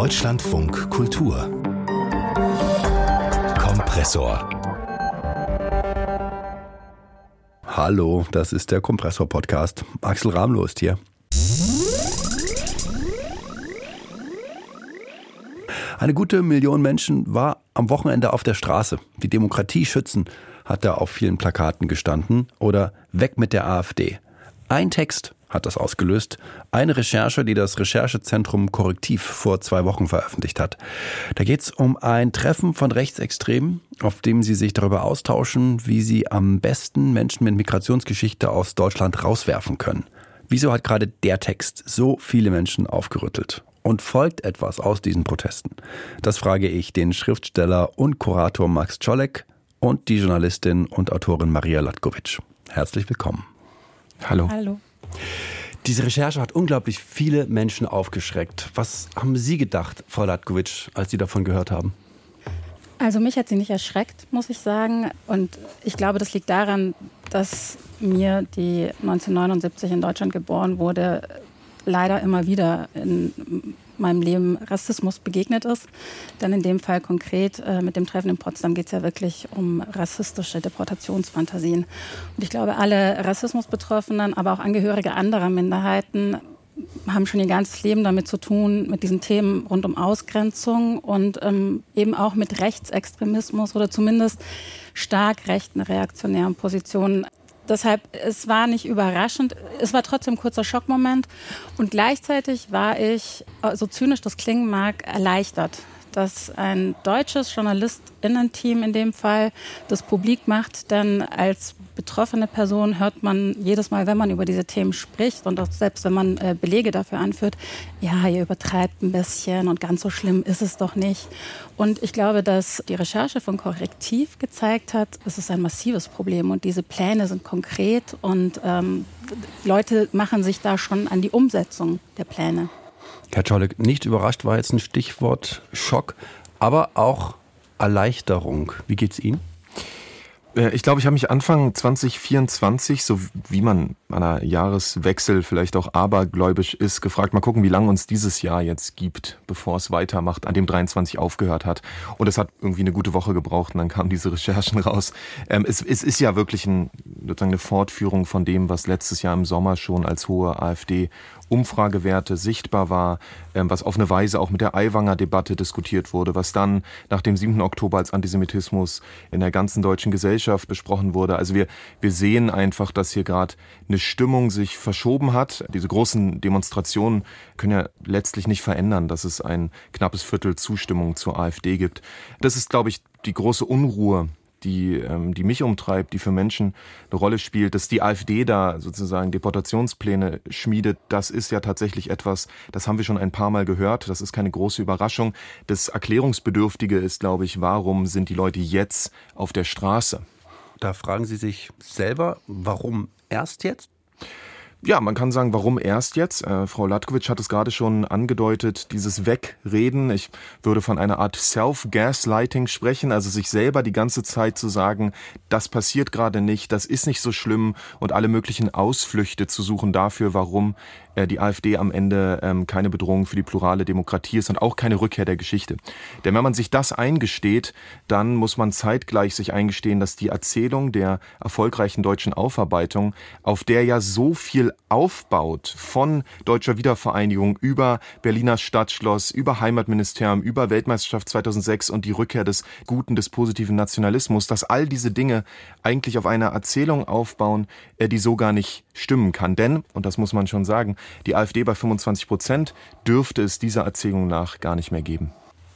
Deutschlandfunk Kultur Kompressor Hallo, das ist der Kompressor-Podcast. Axel Ramloh ist hier. Eine gute Million Menschen war am Wochenende auf der Straße. Die Demokratie schützen, hat da auf vielen Plakaten gestanden. Oder weg mit der AfD. Ein Text hat das ausgelöst. Eine Recherche, die das Recherchezentrum Korrektiv vor zwei Wochen veröffentlicht hat. Da geht es um ein Treffen von Rechtsextremen, auf dem sie sich darüber austauschen, wie sie am besten Menschen mit Migrationsgeschichte aus Deutschland rauswerfen können. Wieso hat gerade der Text so viele Menschen aufgerüttelt? Und folgt etwas aus diesen Protesten? Das frage ich den Schriftsteller und Kurator Max Czolek und die Journalistin und Autorin Maria Latkovic. Herzlich willkommen. Hallo. Hallo. Diese Recherche hat unglaublich viele Menschen aufgeschreckt. Was haben Sie gedacht, Frau Latkovic, als Sie davon gehört haben? Also mich hat sie nicht erschreckt, muss ich sagen. Und ich glaube, das liegt daran, dass mir, die 1979 in Deutschland geboren wurde, leider immer wieder in meinem Leben Rassismus begegnet ist. Denn in dem Fall konkret äh, mit dem Treffen in Potsdam geht es ja wirklich um rassistische Deportationsfantasien. Und ich glaube, alle Rassismusbetroffenen, aber auch Angehörige anderer Minderheiten haben schon ihr ganzes Leben damit zu tun, mit diesen Themen rund um Ausgrenzung und ähm, eben auch mit Rechtsextremismus oder zumindest stark rechten reaktionären Positionen Deshalb, es war nicht überraschend. Es war trotzdem ein kurzer Schockmoment. Und gleichzeitig war ich, so zynisch das klingen mag, erleichtert, dass ein deutsches JournalistInnen-Team in dem Fall das publik macht. Denn als betroffene Person hört man jedes Mal, wenn man über diese Themen spricht und auch selbst wenn man äh, Belege dafür anführt, ja, ihr übertreibt ein bisschen und ganz so schlimm ist es doch nicht. Und ich glaube, dass die Recherche von Korrektiv gezeigt hat, es ist ein massives Problem und diese Pläne sind konkret und ähm, Leute machen sich da schon an die Umsetzung der Pläne. Herr Czolek, nicht überrascht war jetzt ein Stichwort Schock, aber auch Erleichterung. Wie geht's Ihnen? Äh, ich glaube, ich habe mich Anfang 2024, so wie man an einer Jahreswechsel vielleicht auch abergläubisch ist, gefragt, mal gucken, wie lange uns dieses Jahr jetzt gibt, bevor es weitermacht, an dem 23 aufgehört hat. Und es hat irgendwie eine gute Woche gebraucht und dann kamen diese Recherchen raus. Ähm, es, es, ist ja wirklich ein, sozusagen eine Fortführung von dem, was letztes Jahr im Sommer schon als hohe AfD Umfragewerte sichtbar war, ähm, was auf eine Weise auch mit der Aiwanger Debatte diskutiert wurde, was dann nach dem 7. Oktober als Antisemitismus in der ganzen deutschen Gesellschaft besprochen wurde. Also wir, wir sehen einfach, dass hier gerade eine Stimmung sich verschoben hat. Diese großen Demonstrationen können ja letztlich nicht verändern, dass es ein knappes Viertel Zustimmung zur AfD gibt. Das ist, glaube ich, die große Unruhe, die, ähm, die mich umtreibt, die für Menschen eine Rolle spielt, dass die AfD da sozusagen Deportationspläne schmiedet, das ist ja tatsächlich etwas, das haben wir schon ein paar Mal gehört, das ist keine große Überraschung. Das Erklärungsbedürftige ist, glaube ich, warum sind die Leute jetzt auf der Straße? Da fragen Sie sich selber, warum erst jetzt? Ja, man kann sagen, warum erst jetzt? Äh, Frau Latkovic hat es gerade schon angedeutet, dieses Wegreden. Ich würde von einer Art Self-Gaslighting sprechen, also sich selber die ganze Zeit zu sagen, das passiert gerade nicht, das ist nicht so schlimm und alle möglichen Ausflüchte zu suchen dafür, warum äh, die AfD am Ende ähm, keine Bedrohung für die plurale Demokratie ist und auch keine Rückkehr der Geschichte. Denn wenn man sich das eingesteht, dann muss man zeitgleich sich eingestehen, dass die Erzählung der erfolgreichen deutschen Aufarbeitung, auf der ja so viel aufbaut, von deutscher Wiedervereinigung über Berliner Stadtschloss, über Heimatministerium, über Weltmeisterschaft 2006 und die Rückkehr des guten, des positiven Nationalismus, dass all diese Dinge eigentlich auf einer Erzählung aufbauen, äh, die so gar nicht stimmen kann. Denn, und das muss man schon sagen, die AfD bei 25 Prozent dürfte es dieser Erzählung nach gar nicht mehr geben.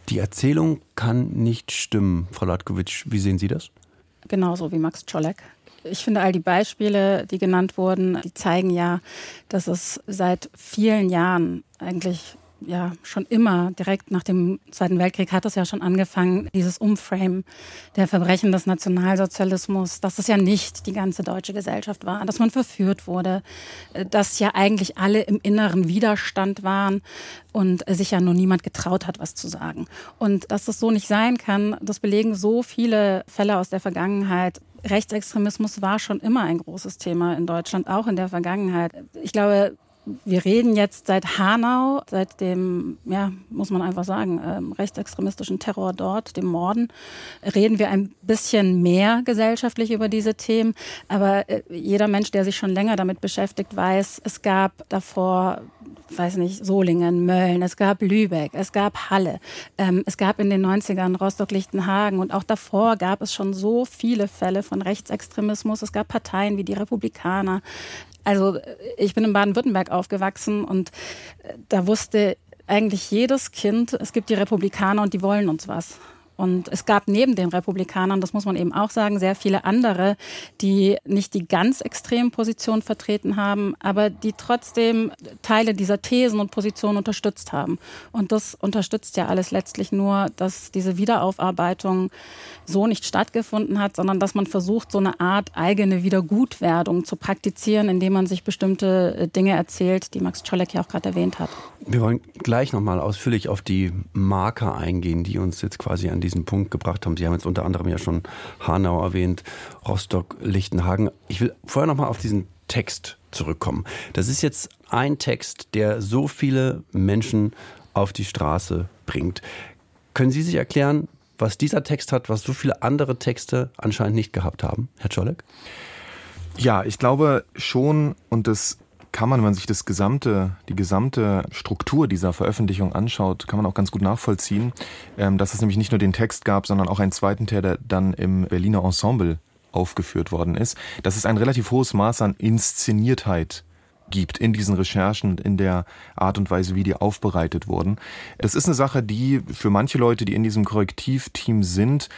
Die Erzählung kann nicht stimmen, Frau Latkovic. Wie sehen Sie das? Genauso wie Max Czolek. Ich finde, all die Beispiele, die genannt wurden, die zeigen ja, dass es seit vielen Jahren eigentlich ja schon immer, direkt nach dem Zweiten Weltkrieg hat es ja schon angefangen, dieses Umframe der Verbrechen des Nationalsozialismus, dass es ja nicht die ganze deutsche Gesellschaft war, dass man verführt wurde, dass ja eigentlich alle im inneren Widerstand waren und sich ja nur niemand getraut hat, was zu sagen. Und dass das so nicht sein kann, das belegen so viele Fälle aus der Vergangenheit. Rechtsextremismus war schon immer ein großes Thema in Deutschland, auch in der Vergangenheit. Ich glaube, wir reden jetzt seit Hanau, seit dem, ja, muss man einfach sagen, ähm, rechtsextremistischen Terror dort, dem Morden, reden wir ein bisschen mehr gesellschaftlich über diese Themen. Aber äh, jeder Mensch, der sich schon länger damit beschäftigt, weiß, es gab davor weiß nicht, Solingen, Mölln, es gab Lübeck, es gab Halle, ähm, es gab in den 90ern Rostock-Lichtenhagen und auch davor gab es schon so viele Fälle von Rechtsextremismus. Es gab Parteien wie die Republikaner. Also ich bin in Baden-Württemberg aufgewachsen und äh, da wusste eigentlich jedes Kind, es gibt die Republikaner und die wollen uns was. Und es gab neben den Republikanern, das muss man eben auch sagen, sehr viele andere, die nicht die ganz extremen Positionen vertreten haben, aber die trotzdem Teile dieser Thesen und Positionen unterstützt haben. Und das unterstützt ja alles letztlich nur, dass diese Wiederaufarbeitung so nicht stattgefunden hat, sondern dass man versucht, so eine Art eigene Wiedergutwerdung zu praktizieren, indem man sich bestimmte äh, Dinge erzählt, die Max Czolek ja auch gerade erwähnt hat. Wir wollen gleich nochmal ausführlich auf die Marker eingehen, die uns jetzt quasi an diesen Punkt gebracht haben. Sie haben jetzt unter anderem ja schon Hanau erwähnt, Rostock, Lichtenhagen. Ich will vorher nochmal auf diesen Text zurückkommen. Das ist jetzt ein Text, der so viele Menschen auf die Straße bringt. Können Sie sich erklären, was dieser Text hat, was so viele andere Texte anscheinend nicht gehabt haben, Herr Czolek? Ja, ich glaube schon, und das kann man, wenn man sich das gesamte, die gesamte Struktur dieser Veröffentlichung anschaut, kann man auch ganz gut nachvollziehen, ähm, dass es nämlich nicht nur den Text gab, sondern auch einen zweiten Teil, der dann im Berliner Ensemble aufgeführt worden ist, dass es ein relativ hohes Maß an Inszeniertheit gibt in diesen Recherchen in der Art und Weise, wie die aufbereitet wurden. Es ist eine Sache, die für manche Leute, die in diesem Korrektivteam sind,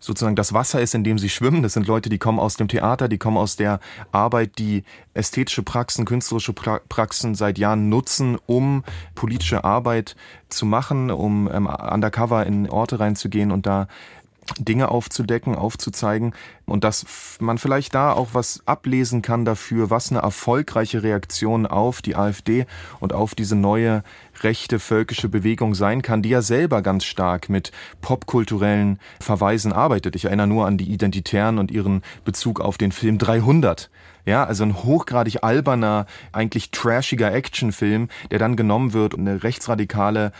sozusagen das Wasser ist, in dem sie schwimmen. Das sind Leute, die kommen aus dem Theater, die kommen aus der Arbeit, die ästhetische Praxen, künstlerische Praxen seit Jahren nutzen, um politische Arbeit zu machen, um ähm, undercover in Orte reinzugehen und da Dinge aufzudecken, aufzuzeigen und dass man vielleicht da auch was ablesen kann dafür, was eine erfolgreiche Reaktion auf die AfD und auf diese neue rechte völkische Bewegung sein kann, die ja selber ganz stark mit popkulturellen Verweisen arbeitet. Ich erinnere nur an die Identitären und ihren Bezug auf den Film 300. Ja, also ein hochgradig alberner, eigentlich trashiger Actionfilm, der dann genommen wird und eine rechtsradikale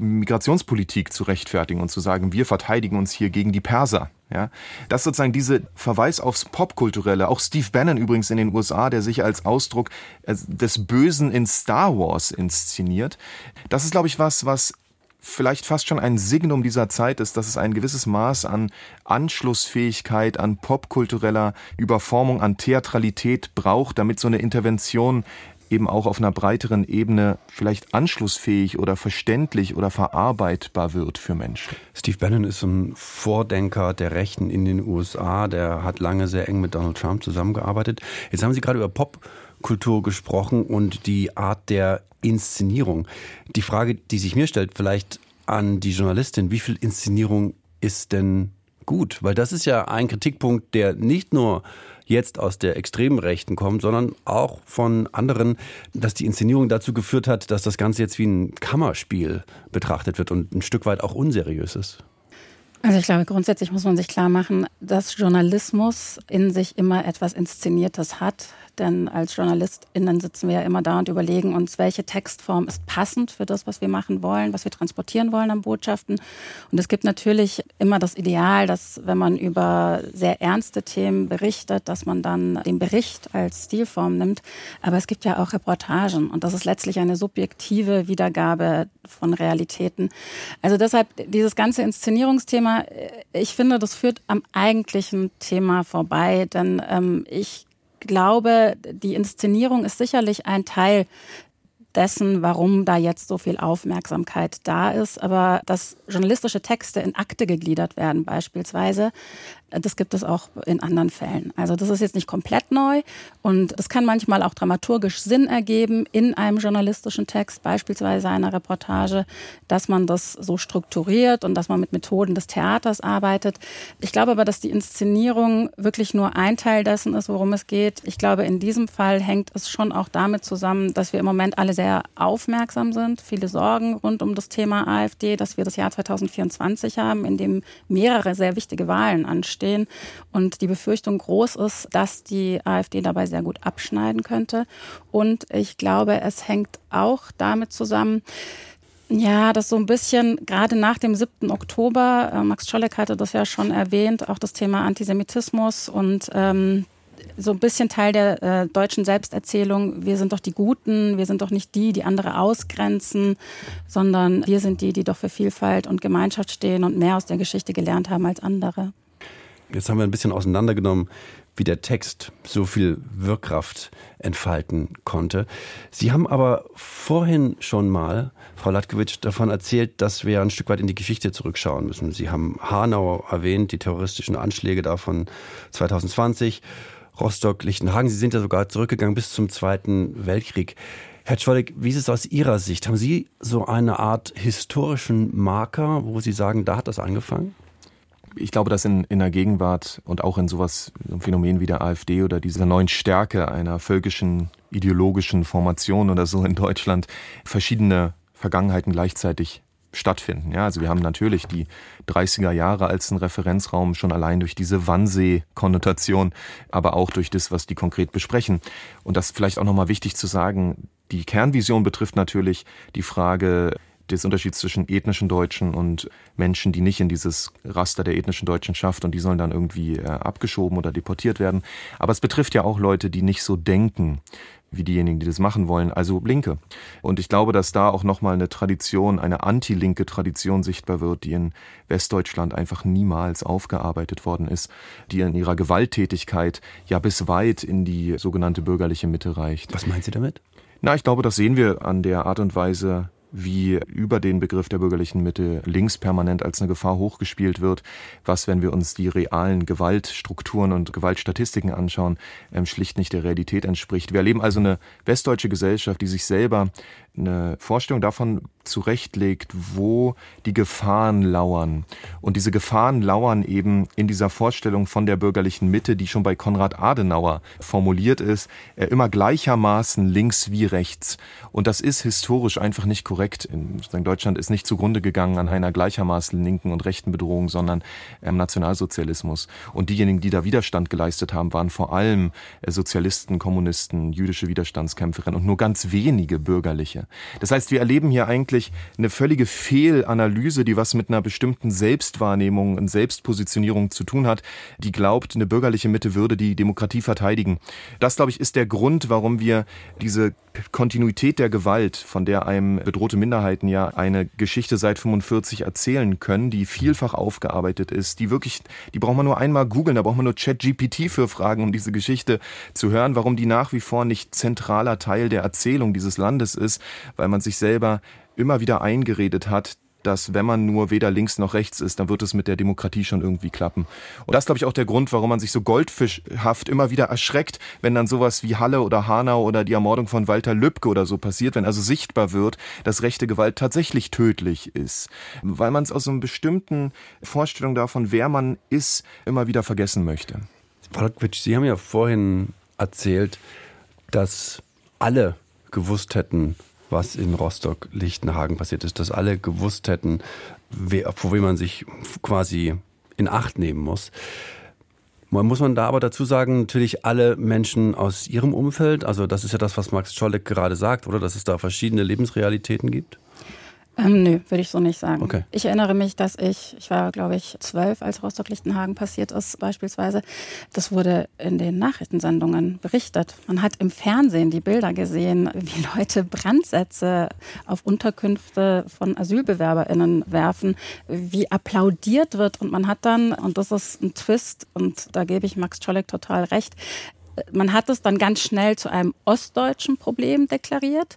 Migrationspolitik zu rechtfertigen und zu sagen, wir verteidigen uns hier gegen die Perser. Ja, das sozusagen diese Verweis aufs Popkulturelle, auch Steve Bannon übrigens in den USA, der sich als Ausdruck äh, des Bösen in Star Wars inszeniert. Das ist, glaube ich, was, was vielleicht fast schon ein Signum dieser Zeit ist, dass es ein gewisses Maß an Anschlussfähigkeit, an popkultureller Überformung, an Theatralität braucht, damit so eine Intervention eben auch auf einer breiteren Ebene vielleicht anschlussfähig oder verständlich oder verarbeitbar wird für Menschen. Steve Bannon ist ein Vordenker der Rechten in den USA, der hat lange sehr eng mit Donald Trump zusammengearbeitet. Jetzt haben Sie gerade über Popkultur gesprochen und die Art der Inszenierung. Die Frage, die sich mir stellt, vielleicht an die Journalistin, wie viel Inszenierung ist denn gut? Weil das ist ja ein Kritikpunkt, der nicht nur jetzt aus der extremen Rechten kommt, sondern auch von anderen, dass die Inszenierung dazu geführt hat, dass das Ganze jetzt wie ein Kammerspiel betrachtet wird und ein Stück weit auch unseriös ist. Also ich glaube, grundsätzlich muss man sich klar machen, dass Journalismus in sich immer etwas Inszeniertes hat. Denn als JournalistInnen sitzen wir ja immer da und überlegen uns, welche Textform ist passend für das, was wir machen wollen, was wir transportieren wollen an Botschaften. Und es gibt natürlich immer das Ideal, dass wenn man über sehr ernste Themen berichtet, dass man dann den Bericht als Stilform nimmt. Aber es gibt ja auch Reportagen und das ist letztlich eine subjektive Wiedergabe von Realitäten. Also deshalb dieses ganze Inszenierungsthema, ich finde, das führt am eigentlichen Thema vorbei, denn ähm, ich glaube, die Inszenierung ist sicherlich ein Teil dessen, warum da jetzt so viel Aufmerksamkeit da ist. Aber dass journalistische Texte in Akte gegliedert werden beispielsweise, das gibt es auch in anderen Fällen. Also das ist jetzt nicht komplett neu und das kann manchmal auch dramaturgisch Sinn ergeben in einem journalistischen Text, beispielsweise einer Reportage, dass man das so strukturiert und dass man mit Methoden des Theaters arbeitet. Ich glaube aber, dass die Inszenierung wirklich nur ein Teil dessen ist, worum es geht. Ich glaube, in diesem Fall hängt es schon auch damit zusammen, dass wir im Moment alle sehr aufmerksam sind, viele Sorgen rund um das Thema AfD, dass wir das Jahr 2024 haben, in dem mehrere sehr wichtige Wahlen anstehen und die Befürchtung groß ist, dass die AfD dabei sehr gut abschneiden könnte. Und ich glaube, es hängt auch damit zusammen, ja, das so ein bisschen, gerade nach dem 7. Oktober, äh, Max Czolek hatte das ja schon erwähnt, auch das Thema Antisemitismus und ähm, so ein bisschen Teil der äh, deutschen Selbsterzählung, wir sind doch die Guten, wir sind doch nicht die, die andere ausgrenzen, sondern wir sind die, die doch für Vielfalt und Gemeinschaft stehen und mehr aus der Geschichte gelernt haben als andere. Jetzt haben wir ein bisschen auseinandergenommen, wie der Text so viel Wirkkraft entfalten konnte. Sie haben aber vorhin schon mal, Frau Latkiewicz, davon erzählt, dass wir ein Stück weit in die Geschichte zurückschauen müssen. Sie haben Hanau erwähnt, die terroristischen Anschläge da von 2020. Rostock, Lichtenhagen. Sie sind ja sogar zurückgegangen bis zum Zweiten Weltkrieg. Herr Czwolik, wie ist es aus Ihrer Sicht? Haben Sie so eine Art historischen Marker, wo Sie sagen, da hat das angefangen? Ich glaube, dass in, in der Gegenwart und auch in sowas, so einem Phänomen wie der AfD oder dieser neuen Stärke einer völkischen ideologischen Formation oder so in Deutschland verschiedene Vergangenheiten gleichzeitig stattfinden. Ja, also wir haben natürlich die 30er Jahre als einen Referenzraum schon allein durch diese Wannsee-Konnotation, aber auch durch das, was die konkret besprechen. Und das vielleicht auch nochmal wichtig zu sagen, die Kernvision betrifft natürlich die Frage des Unterschieds zwischen ethnischen Deutschen und Menschen, die nicht in dieses Raster der ethnischen Deutschen schafft und die sollen dann irgendwie äh, abgeschoben oder deportiert werden. Aber es betrifft ja auch Leute, die nicht so denken wie diejenigen, die das machen wollen, also Linke. Und ich glaube, dass da auch nochmal eine Tradition, eine anti-linke Tradition sichtbar wird, die in Westdeutschland einfach niemals aufgearbeitet worden ist, die in ihrer Gewalttätigkeit ja bis weit in die sogenannte bürgerliche Mitte reicht. Was meint Sie damit? Na, ich glaube, das sehen wir an der Art und Weise, wie über den Begriff der bürgerlichen Mitte links permanent als eine Gefahr hochgespielt wird, was, wenn wir uns die realen Gewaltstrukturen und Gewaltstatistiken anschauen, ähm, schlicht nicht der Realität entspricht. Wir erleben also eine westdeutsche Gesellschaft, die sich selber eine Vorstellung davon zurechtlegt, wo die Gefahren lauern. Und diese Gefahren lauern eben in dieser Vorstellung von der bürgerlichen Mitte, die schon bei Konrad Adenauer formuliert ist, äh, immer gleichermaßen links wie rechts. Und das ist historisch einfach nicht korrekt. Deutschland ist nicht zugrunde gegangen an einer gleichermaßen linken und rechten Bedrohung, sondern am Nationalsozialismus. Und diejenigen, die da Widerstand geleistet haben, waren vor allem äh, Sozialisten, Kommunisten, jüdische Widerstandskämpferinnen und nur ganz wenige bürgerliche. Das heißt, wir erleben hier eigentlich eine völlige Fehlanalyse, die was mit einer bestimmten Selbstwahrnehmung und Selbstpositionierung zu tun hat, die glaubt, eine bürgerliche Mitte würde die Demokratie verteidigen. Das, glaube ich, ist der Grund, warum wir diese Kontinuität der Gewalt, von der einem bedrohte Minderheiten ja eine Geschichte seit 45 erzählen können, die vielfach aufgearbeitet ist, die wirklich, die braucht man nur einmal googeln, da braucht man nur ChatGPT für Fragen, um diese Geschichte zu hören, warum die nach wie vor nicht zentraler Teil der Erzählung dieses Landes ist, weil man sich selber immer wieder eingeredet hat, dass wenn man nur weder links noch rechts ist, dann wird es mit der Demokratie schon irgendwie klappen. Und das ist, glaube ich, auch der Grund, warum man sich so goldfischhaft immer wieder erschreckt, wenn dann sowas wie Halle oder Hanau oder die Ermordung von Walter Lübcke oder so passiert, wenn also sichtbar wird, dass rechte Gewalt tatsächlich tödlich ist. Weil man es aus so einer bestimmten Vorstellung davon, wer man ist, immer wieder vergessen möchte. Frau Lockwitsch, Sie haben ja vorhin erzählt, dass alle gewusst hätten, was in Rostock-Lichtenhagen passiert ist, dass alle gewusst hätten, wer, vor wem man sich quasi in Acht nehmen muss. Muss man da aber dazu sagen, natürlich alle Menschen aus ihrem Umfeld, also das ist ja das, was Max Czolek gerade sagt, oder dass es da verschiedene Lebensrealitäten gibt? Ähm, nö, würde ich so nicht sagen. Okay. Ich erinnere mich, dass ich, ich war glaube ich zwölf, als Rostock-Lichtenhagen passiert ist beispielsweise. Das wurde in den Nachrichtensendungen berichtet. Man hat im Fernsehen die Bilder gesehen, wie Leute Brandsätze auf Unterkünfte von AsylbewerberInnen werfen, wie applaudiert wird. Und man hat dann, und das ist ein Twist, und da gebe ich Max Czolek total recht, man hat es dann ganz schnell zu einem ostdeutschen Problem deklariert.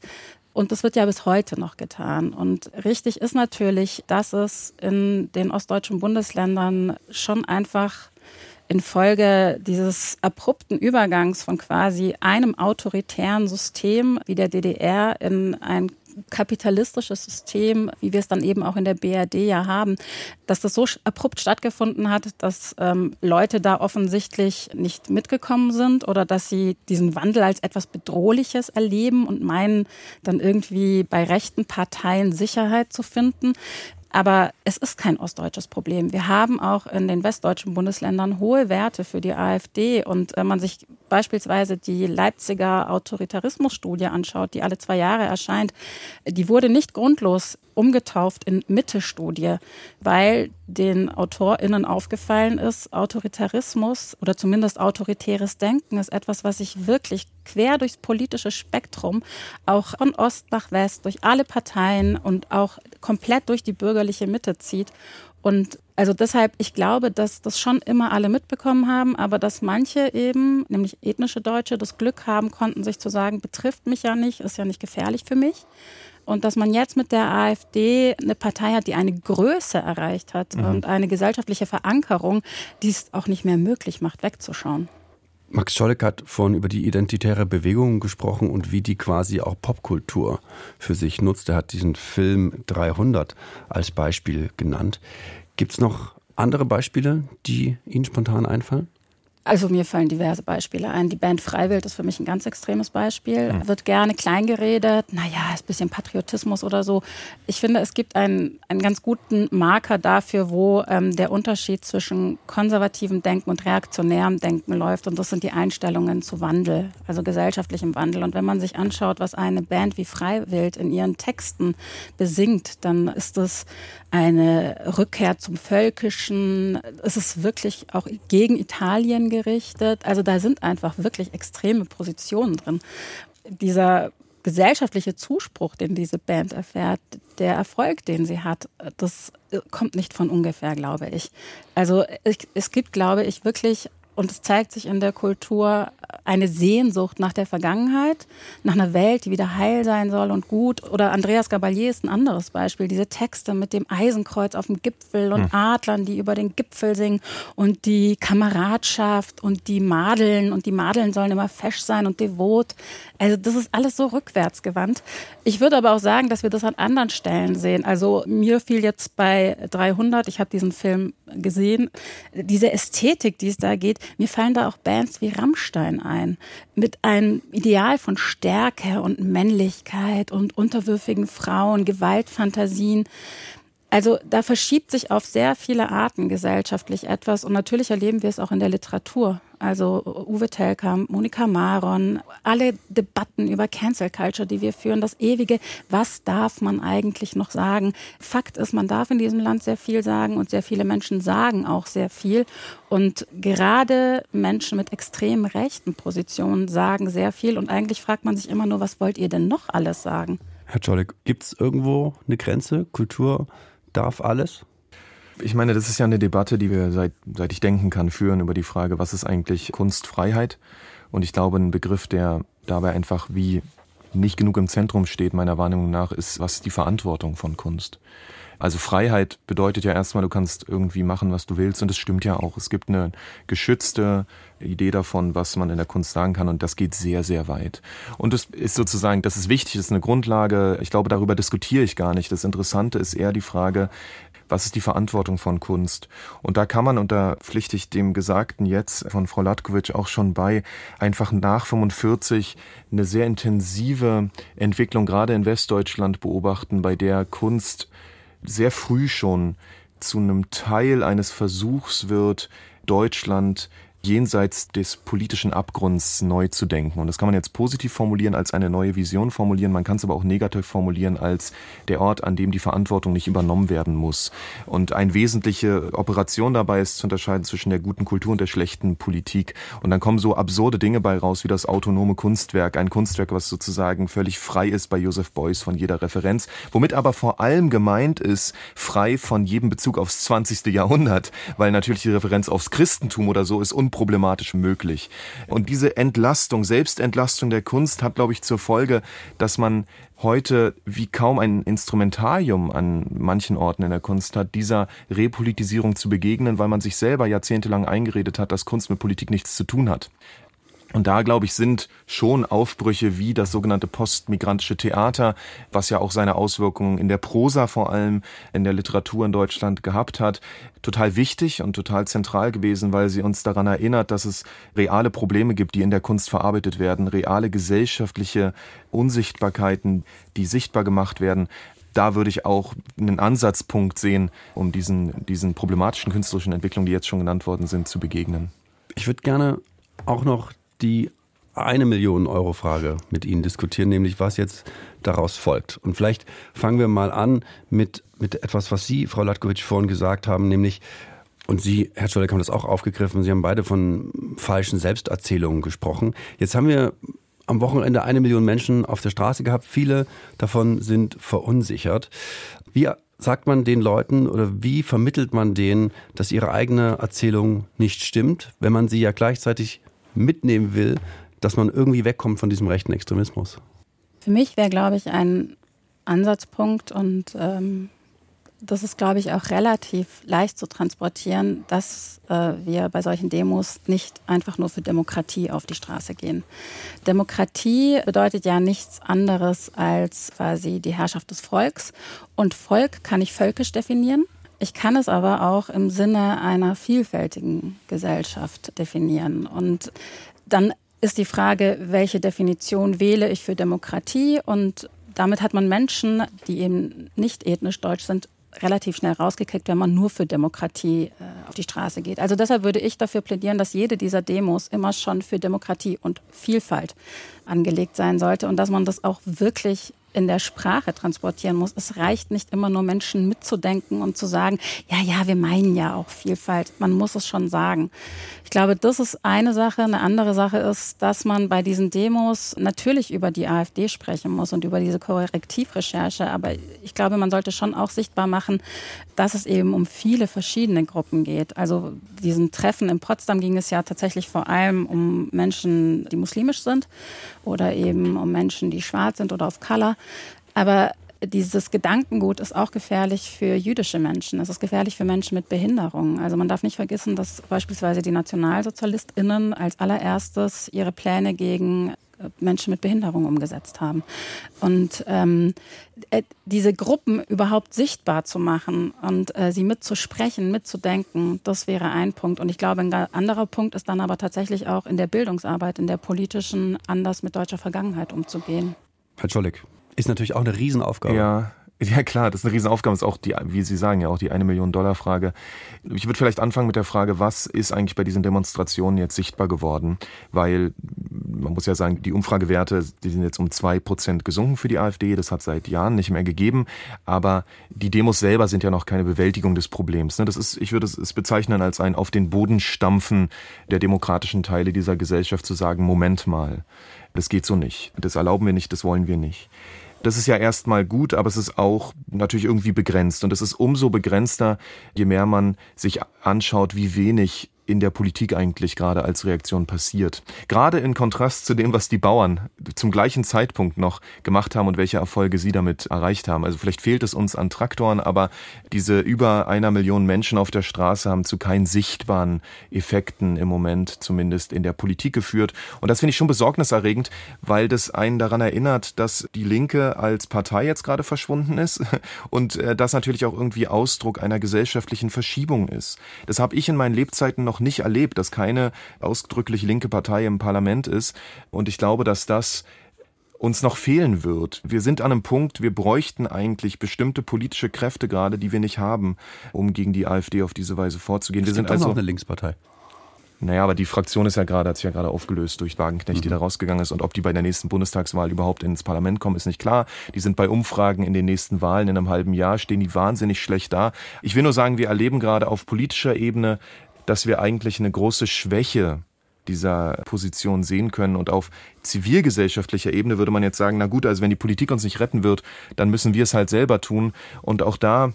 Und das wird ja bis heute noch getan. Und richtig ist natürlich, dass es in den ostdeutschen Bundesländern schon einfach infolge dieses abrupten Übergangs von quasi einem autoritären System wie der DDR in ein kapitalistisches System, wie wir es dann eben auch in der BRD ja haben, dass das so abrupt stattgefunden hat, dass ähm, Leute da offensichtlich nicht mitgekommen sind oder dass sie diesen Wandel als etwas Bedrohliches erleben und meinen, dann irgendwie bei rechten Parteien Sicherheit zu finden. Aber es ist kein ostdeutsches Problem. Wir haben auch in den westdeutschen Bundesländern hohe Werte für die AfD. Und wenn man sich beispielsweise die Leipziger Autoritarismusstudie anschaut, die alle zwei Jahre erscheint, die wurde nicht grundlos umgetauft in Mitte-Studie, weil den AutorInnen aufgefallen ist, Autoritarismus oder zumindest autoritäres Denken ist etwas, was sich wirklich quer durchs politische Spektrum, auch von Ost nach West, durch alle Parteien und auch komplett durch die bürgerliche Mitte zieht. Und also deshalb, ich glaube, dass das schon immer alle mitbekommen haben, aber dass manche eben, nämlich ethnische Deutsche, das Glück haben konnten, sich zu sagen, betrifft mich ja nicht, ist ja nicht gefährlich für mich. Und dass man jetzt mit der AfD eine Partei hat, die eine Größe erreicht hat mhm. und eine gesellschaftliche Verankerung, die es auch nicht mehr möglich macht, wegzuschauen. Max Scholleck hat vorhin über die identitäre Bewegung gesprochen und wie die quasi auch Popkultur für sich nutzt. Er hat diesen Film 300 als Beispiel genannt. Gibt es noch andere Beispiele, die Ihnen spontan einfallen? Also mir fallen diverse Beispiele ein. Die Band Freiwild ist für mich ein ganz extremes Beispiel. Mhm. Wird gerne klein geredet. Naja, ist ein bisschen Patriotismus oder so. Ich finde, es gibt einen, einen ganz guten Marker dafür, wo ähm, der Unterschied zwischen konservativem Denken und reaktionärem Denken läuft. Und das sind die Einstellungen zu Wandel, also gesellschaftlichem Wandel. Und wenn man sich anschaut, was eine Band wie Freiwild in ihren Texten besingt, dann ist es eine Rückkehr zum Völkischen. Es ist wirklich auch gegen Italien gerichtet. Also da sind einfach wirklich extreme Positionen drin. Dieser gesellschaftliche Zuspruch, den diese Band erfährt, der Erfolg, den sie hat, das kommt nicht von ungefähr, glaube ich. Also es gibt, glaube ich, wirklich und es zeigt sich in der Kultur eine Sehnsucht nach der Vergangenheit, nach einer Welt, die wieder heil sein soll und gut. Oder Andreas Gabalier ist ein anderes Beispiel. Diese Texte mit dem Eisenkreuz auf dem Gipfel und hm. Adlern, die über den Gipfel singen und die Kameradschaft und die Madeln und die Madeln sollen immer fesch sein und devot. Also das ist alles so rückwärtsgewandt. Ich würde aber auch sagen, dass wir das an anderen Stellen sehen. Also mir fiel jetzt bei 300, ich habe diesen Film gesehen, diese Ästhetik, die es da geht, mir fallen da auch Bands wie Rammstein ein, mit einem Ideal von Stärke und Männlichkeit und unterwürfigen Frauen, Gewaltfantasien. Also da verschiebt sich auf sehr viele Arten gesellschaftlich etwas und natürlich erleben wir es auch in der Literatur. Also Uwe Telkamp, Monika Maron, alle Debatten über Cancel Culture, die wir führen, das ewige, was darf man eigentlich noch sagen? Fakt ist, man darf in diesem Land sehr viel sagen und sehr viele Menschen sagen auch sehr viel. Und gerade Menschen mit extrem rechten Positionen sagen sehr viel und eigentlich fragt man sich immer nur, was wollt ihr denn noch alles sagen? Herr Czolek, gibt es irgendwo eine Grenze? Kultur darf alles? Ich meine, das ist ja eine Debatte, die wir seit, seit ich denken kann führen über die Frage, was ist eigentlich Kunstfreiheit? Und ich glaube, ein Begriff, der dabei einfach wie nicht genug im Zentrum steht, meiner Wahrnehmung nach, ist, was ist die Verantwortung von Kunst? Also Freiheit bedeutet ja erstmal, du kannst irgendwie machen, was du willst und das stimmt ja auch. Es gibt eine geschützte Idee davon, was man in der Kunst sagen kann und das geht sehr, sehr weit. Und das ist sozusagen, das ist wichtig, das ist eine Grundlage. Ich glaube, darüber diskutiere ich gar nicht. Das Interessante ist eher die Frage, was ist die Verantwortung von Kunst? Und da kann man, und da pflichte ich dem Gesagten jetzt von Frau Latkovic auch schon bei, einfach nach 45 eine sehr intensive Entwicklung gerade in Westdeutschland beobachten, bei der Kunst sehr früh schon zu einem Teil eines Versuchs wird, Deutschland jenseits des politischen Abgrunds neu zu denken. Und das kann man jetzt positiv formulieren, als eine neue Vision formulieren. Man kann es aber auch negativ formulieren, als der Ort, an dem die Verantwortung nicht übernommen werden muss. Und eine wesentliche Operation dabei ist zu unterscheiden zwischen der guten Kultur und der schlechten Politik. Und dann kommen so absurde Dinge bei raus, wie das autonome Kunstwerk. Ein Kunstwerk, was sozusagen völlig frei ist bei Joseph Beuys von jeder Referenz. Womit aber vor allem gemeint ist, frei von jedem Bezug aufs 20. Jahrhundert. Weil natürlich die Referenz aufs Christentum oder so ist unproblematisch möglich. Und diese Entlastung, Selbstentlastung der Kunst hat, glaube ich, zur Folge, dass man heute wie kaum ein Instrumentarium an manchen Orten in der Kunst hat, dieser Repolitisierung zu begegnen, weil man sich selber jahrzehntelang eingeredet hat, dass Kunst mit Politik nichts zu tun hat. Und da, glaube ich, sind schon Aufbrüche wie das sogenannte postmigrantische Theater, was ja auch seine Auswirkungen in der Prosa vor allem in der Literatur in Deutschland gehabt hat, total wichtig und total zentral gewesen, weil sie uns daran erinnert, dass es reale Probleme gibt, die in der Kunst verarbeitet werden, reale gesellschaftliche Unsichtbarkeiten, die sichtbar gemacht werden da würde ich auch einen Ansatzpunkt sehen, um diesen, diesen problematischen künstlerischen Entwicklungen, die jetzt schon genannt worden sind, zu begegnen. Ich würde gerne auch noch die eine Million Euro Frage mit Ihnen diskutieren, nämlich was jetzt daraus folgt. Und vielleicht fangen wir mal an mit, mit etwas, was Sie, Frau Latkovic, vorhin gesagt haben, nämlich, und Sie, Herr Scholleck, haben das auch aufgegriffen, Sie haben beide von falschen Selbsterzählungen gesprochen. Jetzt haben wir am Wochenende eine Million Menschen auf der Straße gehabt. Viele davon sind verunsichert. Wie sagt man den Leuten oder wie vermittelt man denen, dass ihre eigene Erzählung nicht stimmt, wenn man sie ja gleichzeitig mitnehmen will, dass man irgendwie wegkommt von diesem rechten Extremismus? Für mich wäre, glaube ich, ein Ansatzpunkt und ähm, das ist, glaube ich, auch relativ leicht zu transportieren, dass äh, wir bei solchen Demos nicht einfach nur für Demokratie auf die Straße gehen. Demokratie bedeutet ja nichts anderes als quasi die Herrschaft des Volks. Und Volk kann ich völkisch definieren. Ich kann es aber auch im Sinne einer vielfältigen Gesellschaft definieren. Und dann ist die Frage, welche Definition wähle ich für Demokratie? Und damit hat man Menschen, die eben nicht ethnisch deutsch sind, relativ schnell rausgekriegt, wenn man nur für Demokratie äh, auf die Straße geht. Also deshalb würde ich dafür plädieren, dass jede dieser Demos immer schon für Demokratie und Vielfalt angelegt sein sollte und dass man das auch wirklich in der Sprache transportieren muss. Es reicht nicht immer nur Menschen mitzudenken und zu sagen, ja, ja, wir meinen ja auch Vielfalt. Man muss es schon sagen. Ich glaube, das ist eine Sache. Eine andere Sache ist, dass man bei diesen Demos natürlich über die AfD sprechen muss und über diese Korrektivrecherche. Aber ich glaube, man sollte schon auch sichtbar machen, dass es eben um viele verschiedene Gruppen geht. Also diesen Treffen in Potsdam ging es ja tatsächlich vor allem um Menschen, die muslimisch sind oder eben um Menschen, die schwarz sind oder auf Color. Aber dieses Gedankengut ist auch gefährlich für jüdische Menschen. Es ist gefährlich für Menschen mit Behinderungen. Also man darf nicht vergessen, dass beispielsweise die NationalsozialistInnen als allererstes ihre Pläne gegen äh, Menschen mit Behinderung umgesetzt haben. Und ähm, äh, diese Gruppen überhaupt sichtbar zu machen und äh, sie mitzusprechen, mitzudenken, das wäre ein Punkt. Und ich glaube, ein anderer Punkt ist dann aber tatsächlich auch in der Bildungsarbeit, in der politischen, anders mit deutscher Vergangenheit umzugehen. Herr Czolek, ist natürlich auch eine Riesenaufgabe. Ja, ja klar, das ist eine Riesenaufgabe, das ist auch die, wie Sie sagen, ja auch die eine Million Dollar Frage. Ich würde vielleicht anfangen mit der Frage, was ist eigentlich bei diesen Demonstrationen jetzt sichtbar geworden? Weil man muss ja sagen, die Umfragewerte, die sind jetzt um zwei Prozent gesunken für die AfD, das hat seit Jahren nicht mehr gegeben, aber die Demos selber sind ja noch keine Bewältigung des Problems. Ne? Das ist, ich würde es bezeichnen als ein auf den Boden stampfen der demokratischen Teile dieser Gesellschaft zu sagen, Moment mal, das geht so nicht, das erlauben wir nicht, das wollen wir nicht. Das ist ja erstmal gut, aber es ist auch natürlich irgendwie begrenzt. Und es ist umso begrenzter, je mehr man sich anschaut, wie wenig in der Politik eigentlich gerade als Reaktion passiert. Gerade in Kontrast zu dem, was die Bauern zum gleichen Zeitpunkt noch gemacht haben und welche Erfolge sie damit erreicht haben. Also vielleicht fehlt es uns an Traktoren, aber diese über einer Million Menschen auf der Straße haben zu keinen sichtbaren Effekten im Moment zumindest in der Politik geführt. Und das finde ich schon besorgniserregend, weil das einen daran erinnert, dass die Linke als Partei jetzt gerade verschwunden ist und äh, das natürlich auch irgendwie Ausdruck einer gesellschaftlichen Verschiebung ist. Das habe ich in meinen Lebzeiten noch noch nicht erlebt, dass keine ausdrücklich linke Partei im Parlament ist. Und ich glaube, dass das uns noch fehlen wird. Wir sind an einem Punkt, wir bräuchten eigentlich bestimmte politische Kräfte gerade, die wir nicht haben, um gegen die AfD auf diese Weise vorzugehen. Es wir sind also noch eine Linkspartei. Naja, aber die Fraktion ist ja gerade, hat sich ja gerade aufgelöst durch Wagenknecht, mhm. die da rausgegangen ist. Und ob die bei der nächsten Bundestagswahl überhaupt ins Parlament kommen, ist nicht klar. Die sind bei Umfragen in den nächsten Wahlen in einem halben Jahr, stehen die wahnsinnig schlecht da. Ich will nur sagen, wir erleben gerade auf politischer Ebene dass wir eigentlich eine große Schwäche dieser Position sehen können. Und auf zivilgesellschaftlicher Ebene würde man jetzt sagen, na gut, also wenn die Politik uns nicht retten wird, dann müssen wir es halt selber tun. Und auch da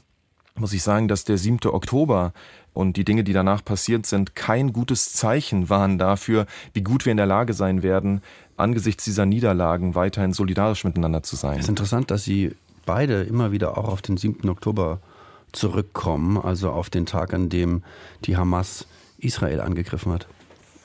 muss ich sagen, dass der 7. Oktober und die Dinge, die danach passiert sind, kein gutes Zeichen waren dafür, wie gut wir in der Lage sein werden, angesichts dieser Niederlagen weiterhin solidarisch miteinander zu sein. Es ist interessant, dass Sie beide immer wieder auch auf den 7. Oktober zurückkommen, also auf den Tag, an dem die Hamas Israel angegriffen hat?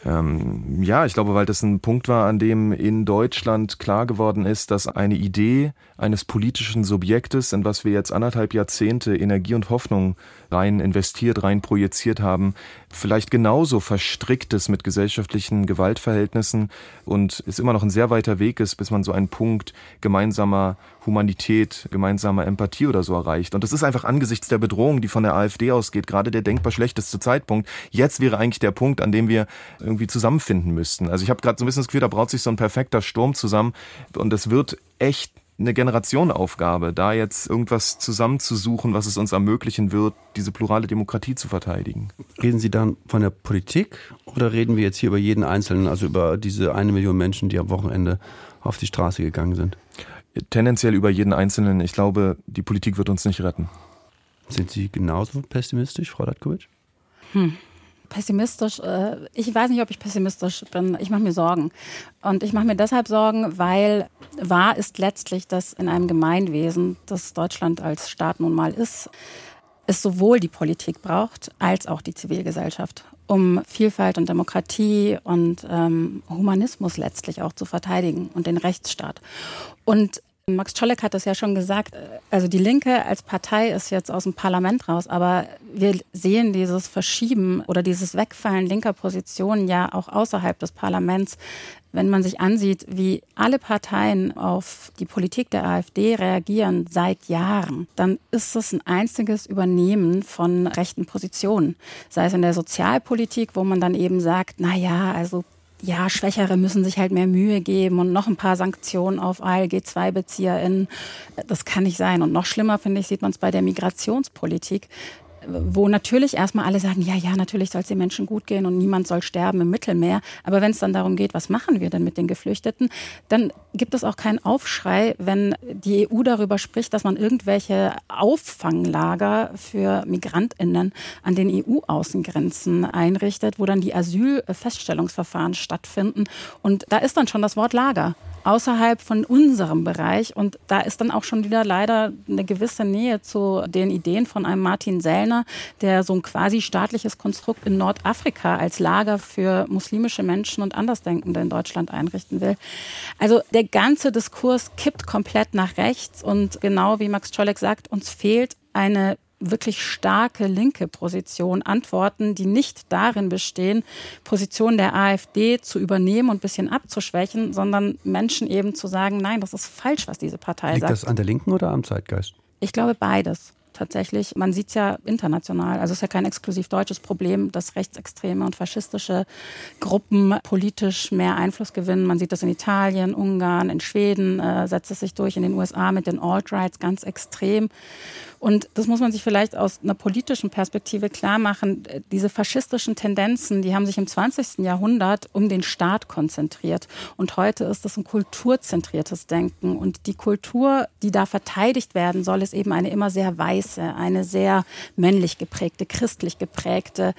Ähm, ja, ich glaube, weil das ein Punkt war, an dem in Deutschland klar geworden ist, dass eine Idee eines politischen Subjektes, in was wir jetzt anderthalb Jahrzehnte Energie und Hoffnung rein investiert, rein projiziert haben, vielleicht genauso verstrickt ist mit gesellschaftlichen Gewaltverhältnissen und es immer noch ein sehr weiter Weg ist, bis man so einen Punkt gemeinsamer Humanität, gemeinsamer Empathie oder so erreicht. Und das ist einfach angesichts der Bedrohung, die von der AfD ausgeht, gerade der denkbar schlechteste Zeitpunkt. Jetzt wäre eigentlich der Punkt, an dem wir irgendwie zusammenfinden müssten. Also ich habe gerade so ein bisschen das Gefühl, da braut sich so ein perfekter Sturm zusammen und es wird echt eine Generationenaufgabe, da jetzt irgendwas zusammenzusuchen, was es uns ermöglichen wird, diese plurale Demokratie zu verteidigen. Reden Sie dann von der Politik oder reden wir jetzt hier über jeden Einzelnen, also über diese eine Million Menschen, die am Wochenende auf die Straße gegangen sind? Tendenziell über jeden Einzelnen. Ich glaube, die Politik wird uns nicht retten. Sind Sie genauso pessimistisch, Frau Datkovic? Hm pessimistisch. Äh, ich weiß nicht, ob ich pessimistisch bin. Ich mache mir Sorgen. Und ich mache mir deshalb Sorgen, weil wahr ist letztlich, dass in einem Gemeinwesen, das Deutschland als Staat nun mal ist, es sowohl die Politik braucht als auch die Zivilgesellschaft, um Vielfalt und Demokratie und ähm, Humanismus letztlich auch zu verteidigen und den Rechtsstaat. Und Max Czolek hat das ja schon gesagt. Also die Linke als Partei ist jetzt aus dem Parlament raus, aber wir sehen dieses Verschieben oder dieses Wegfallen linker Positionen ja auch außerhalb des Parlaments. Wenn man sich ansieht, wie alle Parteien auf die Politik der AfD reagieren seit Jahren, dann ist es ein einziges Übernehmen von rechten Positionen. Sei es in der Sozialpolitik, wo man dann eben sagt, na ja, also ja, Schwächere müssen sich halt mehr Mühe geben und noch ein paar Sanktionen auf ALG-2-BezieherInnen. Das kann nicht sein. Und noch schlimmer, finde ich, sieht man es bei der Migrationspolitik wo natürlich erstmal alle sagen, ja, ja, natürlich soll es den Menschen gut gehen und niemand soll sterben im Mittelmeer. Aber wenn es dann darum geht, was machen wir denn mit den Geflüchteten, dann gibt es auch keinen Aufschrei, wenn die EU darüber spricht, dass man irgendwelche Auffanglager für Migrantinnen an den EU-Außengrenzen einrichtet, wo dann die Asylfeststellungsverfahren stattfinden. Und da ist dann schon das Wort Lager außerhalb von unserem Bereich. Und da ist dann auch schon wieder leider eine gewisse Nähe zu den Ideen von einem Martin Sellner, der so ein quasi staatliches Konstrukt in Nordafrika als Lager für muslimische Menschen und Andersdenkende in Deutschland einrichten will. Also der ganze Diskurs kippt komplett nach rechts und genau wie Max Czolek sagt, uns fehlt eine wirklich starke linke Position antworten, die nicht darin bestehen, Positionen der AfD zu übernehmen und ein bisschen abzuschwächen, sondern Menschen eben zu sagen, nein, das ist falsch, was diese Partei Liegt sagt. Liegt das an der Linken oder am Zeitgeist? Ich glaube beides tatsächlich. Man sieht es ja international. Also es ist ja kein exklusiv deutsches Problem, dass rechtsextreme und faschistische Gruppen politisch mehr Einfluss gewinnen. Man sieht das in Italien, Ungarn, in Schweden, äh, setzt es sich durch, in den USA mit den Alt-Rights ganz extrem. Und das muss man sich vielleicht aus einer politischen Perspektive klar machen. Diese faschistischen Tendenzen, die haben sich im 20. Jahrhundert um den Staat konzentriert. Und heute ist es ein kulturzentriertes Denken. Und die Kultur, die da verteidigt werden soll, ist eben eine immer sehr weiße, eine sehr männlich geprägte, christlich geprägte,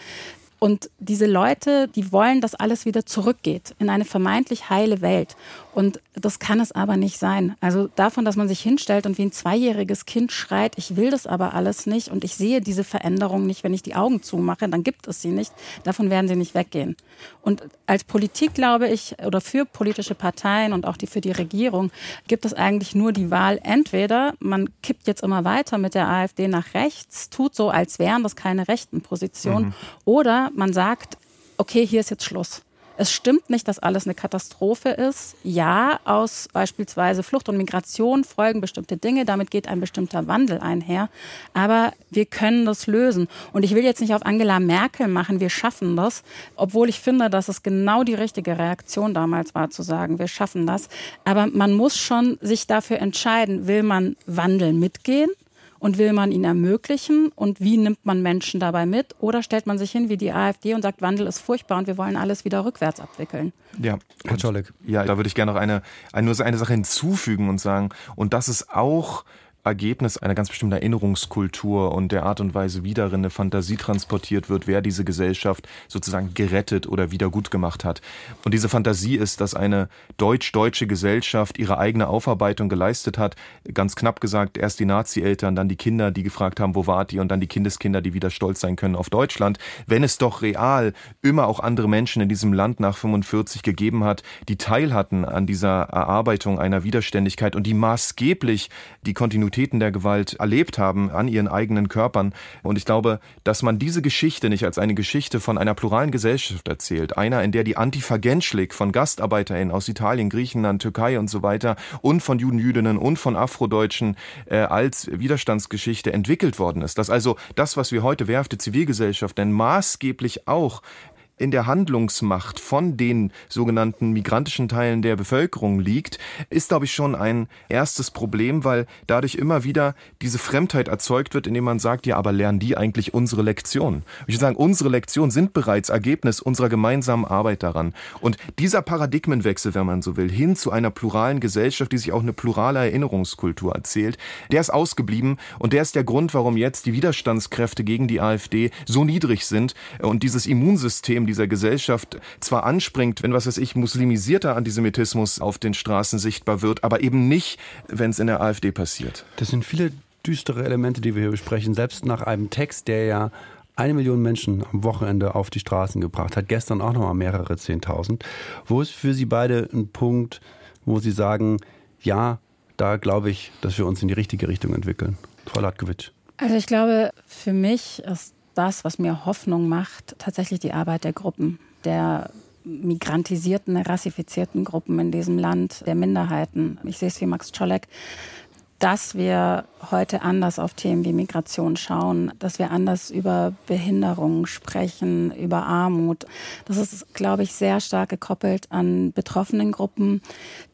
und diese Leute, die wollen, dass alles wieder zurückgeht in eine vermeintlich heile Welt. Und das kann es aber nicht sein. Also davon, dass man sich hinstellt und wie ein zweijähriges Kind schreit, ich will das aber alles nicht und ich sehe diese Veränderung nicht, wenn ich die Augen zumache, dann gibt es sie nicht. Davon werden sie nicht weggehen. Und als Politik glaube ich, oder für politische Parteien und auch die für die Regierung, gibt es eigentlich nur die Wahl, entweder man kippt jetzt immer weiter mit der AfD nach rechts, tut so, als wären das keine rechten Positionen, mhm. oder man sagt, okay, hier ist jetzt Schluss. Es stimmt nicht, dass alles eine Katastrophe ist. Ja, aus beispielsweise Flucht und Migration folgen bestimmte Dinge, damit geht ein bestimmter Wandel einher. Aber wir können das lösen. Und ich will jetzt nicht auf Angela Merkel machen, wir schaffen das, obwohl ich finde, dass es genau die richtige Reaktion damals war, zu sagen, wir schaffen das. Aber man muss schon sich dafür entscheiden, will man Wandel mitgehen und will man ihn ermöglichen? Und wie nimmt man Menschen dabei mit? Oder stellt man sich hin wie die AfD und sagt, Wandel ist furchtbar und wir wollen alles wieder rückwärts abwickeln? Ja, Herr Czolek. Ja, da würde ich gerne noch eine, eine, nur eine Sache hinzufügen und sagen, und das ist auch Ergebnis einer ganz bestimmten Erinnerungskultur und der Art und Weise, wie darin eine Fantasie transportiert wird, wer diese Gesellschaft sozusagen gerettet oder wieder gut gemacht hat. Und diese Fantasie ist, dass eine deutsch-deutsche Gesellschaft ihre eigene Aufarbeitung geleistet hat. Ganz knapp gesagt, erst die Nazi-Eltern, dann die Kinder, die gefragt haben, wo wart ihr, und dann die Kindeskinder, die wieder stolz sein können auf Deutschland. Wenn es doch real immer auch andere Menschen in diesem Land nach 45 gegeben hat, die teil hatten an dieser Erarbeitung einer Widerständigkeit und die maßgeblich die Kontinuitäten der Gewalt erlebt haben an ihren eigenen Körpern. Und ich glaube, dass man diese Geschichte nicht als eine Geschichte von einer pluralen Gesellschaft erzählt, einer, in der die Antifa-Genschlik von GastarbeiterInnen aus Italien, Griechenland, Türkei und so weiter und von Juden, Jüdinnen und von Afrodeutschen äh, als Widerstandsgeschichte entwickelt worden ist. Dass also das, was wir heute wehrhafte Zivilgesellschaft nennen, maßgeblich auch in der Handlungsmacht von den sogenannten migrantischen Teilen der Bevölkerung liegt, ist, glaube ich, schon ein erstes Problem, weil dadurch immer wieder diese Fremdheit erzeugt wird, indem man sagt, ja, aber lernen die eigentlich unsere Lektion? Ich würde sagen, unsere Lektionen sind bereits Ergebnis unserer gemeinsamen Arbeit daran. Und dieser Paradigmenwechsel, wenn man so will, hin zu einer pluralen Gesellschaft, die sich auch eine plurale Erinnerungskultur erzählt, der ist ausgeblieben und der ist der Grund, warum jetzt die Widerstandskräfte gegen die AfD so niedrig sind und dieses Immunsystem Problem dieser Gesellschaft zwar anspringt, wenn, was weiß ich, muslimisierter Antisemitismus auf den Straßen sichtbar wird, aber eben nicht, wenn es in der AfD passiert. Das sind viele düstere Elemente, die wir hier besprechen, selbst nach einem Text, der ja eine Million Menschen am Wochenende auf die Straßen gebracht hat, gestern auch noch mal mehrere Zehntausend. Wo ist für Sie beide ein Punkt, wo Sie sagen, ja, da glaube ich, dass wir uns in die richtige Richtung entwickeln? Frau Latkiewicz. Also ich glaube, für mich ist das, was mir Hoffnung macht, tatsächlich die Arbeit der Gruppen, der migrantisierten, rassifizierten Gruppen in diesem Land, der Minderheiten. Ich sehe es wie Max Czolek, dass wir heute anders auf Themen wie Migration schauen, dass wir anders über Behinderungen sprechen, über Armut. Das ist, glaube ich, sehr stark gekoppelt an betroffenen Gruppen,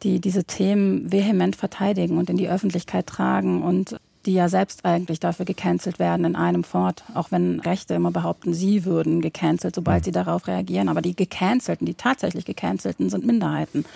die diese Themen vehement verteidigen und in die Öffentlichkeit tragen und die ja selbst eigentlich dafür gecancelt werden in einem fort, auch wenn Rechte immer behaupten, sie würden gecancelt, sobald sie darauf reagieren. Aber die gecancelten, die tatsächlich gecancelten sind Minderheiten.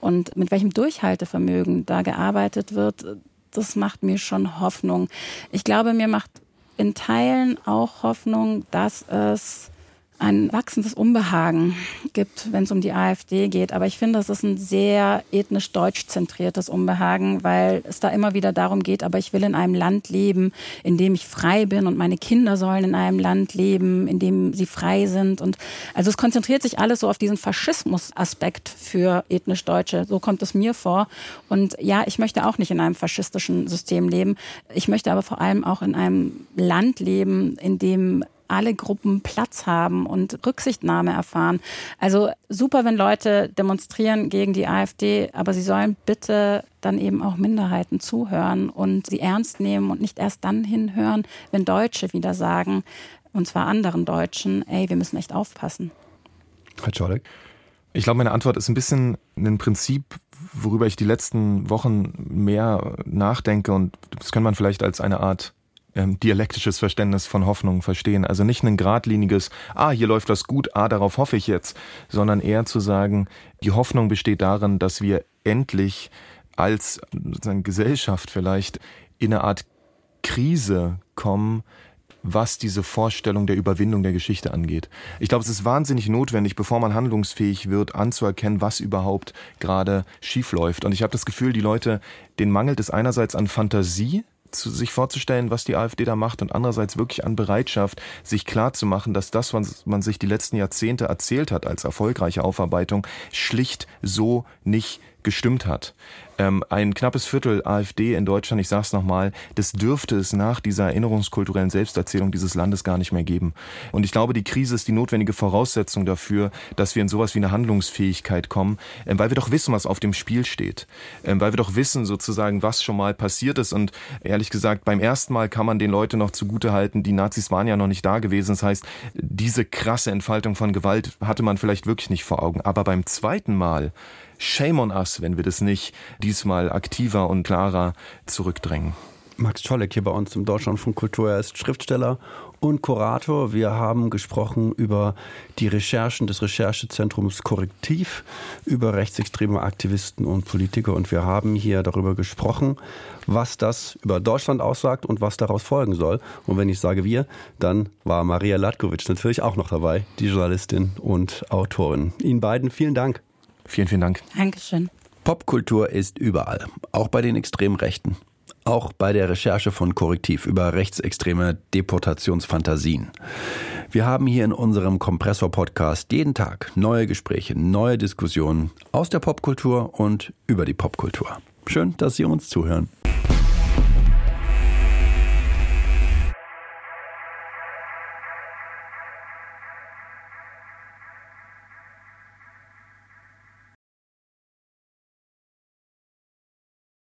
Und mit welchem Durchhaltevermögen da gearbeitet wird, das macht mir schon Hoffnung. Ich glaube, mir macht in Teilen auch Hoffnung, dass es ein wachsendes Unbehagen gibt, wenn es um die AfD geht. Aber ich finde, es ist ein sehr ethnisch deutsch zentriertes Unbehagen, weil es da immer wieder darum geht, aber ich will in einem Land leben, in dem ich frei bin und meine Kinder sollen in einem Land leben, in dem sie frei sind. Und also es konzentriert sich alles so auf diesen Faschismus-Aspekt für ethnisch Deutsche. So kommt es mir vor. Und ja, ich möchte auch nicht in einem faschistischen System leben. Ich möchte aber vor allem auch in einem Land leben, in dem alle Gruppen Platz haben und Rücksichtnahme erfahren. Also super, wenn Leute demonstrieren gegen die AfD, aber sie sollen bitte dann eben auch Minderheiten zuhören und sie ernst nehmen und nicht erst dann hinhören, wenn Deutsche wieder sagen, und zwar anderen Deutschen, ey, wir müssen echt aufpassen. Herr Czolek? Ich glaube, meine Antwort ist ein bisschen ein Prinzip, worüber ich die letzten Wochen mehr nachdenke und das kann man vielleicht als eine Art ähm, dialektisches Verständnis von Hoffnung verstehen. Also nicht ein geradliniges, ah, hier läuft das gut, ah, darauf hoffe ich jetzt, sondern eher zu sagen, die Hoffnung besteht darin, dass wir endlich als sozusagen Gesellschaft vielleicht in eine Art Krise kommen, was diese Vorstellung der Überwindung der Geschichte angeht. Ich glaube, es ist wahnsinnig notwendig, bevor man handlungsfähig wird, anzuerkennen, was überhaupt gerade schiefläuft. Und ich habe das Gefühl, die Leute, denen mangelt es einerseits an Fantasie, zu, sich vorzustellen, was die AfD da macht und andererseits wirklich an Bereitschaft, sich klar zu machen, dass das, was man sich die letzten Jahrzehnte erzählt hat als erfolgreiche Aufarbeitung, schlicht so nicht gestimmt hat. Ähm, ein knappes Viertel AfD in Deutschland, ich sage es nochmal, das dürfte es nach dieser erinnerungskulturellen Selbsterzählung dieses Landes gar nicht mehr geben. Und ich glaube, die Krise ist die notwendige Voraussetzung dafür, dass wir in sowas wie eine Handlungsfähigkeit kommen, ähm, weil wir doch wissen, was auf dem Spiel steht. Ähm, weil wir doch wissen sozusagen, was schon mal passiert ist. Und ehrlich gesagt, beim ersten Mal kann man den Leuten noch zugute halten, die Nazis waren ja noch nicht da gewesen. Das heißt, diese krasse Entfaltung von Gewalt hatte man vielleicht wirklich nicht vor Augen. Aber beim zweiten Mal, Shame on us, wenn wir das nicht diesmal aktiver und klarer zurückdrängen. Max Czolek hier bei uns im Deutschlandfunk Kultur. Er ist Schriftsteller und Kurator. Wir haben gesprochen über die Recherchen des Recherchezentrums Korrektiv, über rechtsextreme Aktivisten und Politiker. Und wir haben hier darüber gesprochen, was das über Deutschland aussagt und was daraus folgen soll. Und wenn ich sage wir, dann war Maria Latkovic natürlich auch noch dabei, die Journalistin und Autorin. Ihnen beiden vielen Dank. Vielen, vielen Dank. Dankeschön. Popkultur ist überall, auch bei den Extremrechten. Auch bei der Recherche von Korrektiv über rechtsextreme Deportationsfantasien. Wir haben hier in unserem Kompressor-Podcast jeden Tag neue Gespräche, neue Diskussionen aus der Popkultur und über die Popkultur. Schön, dass Sie uns zuhören.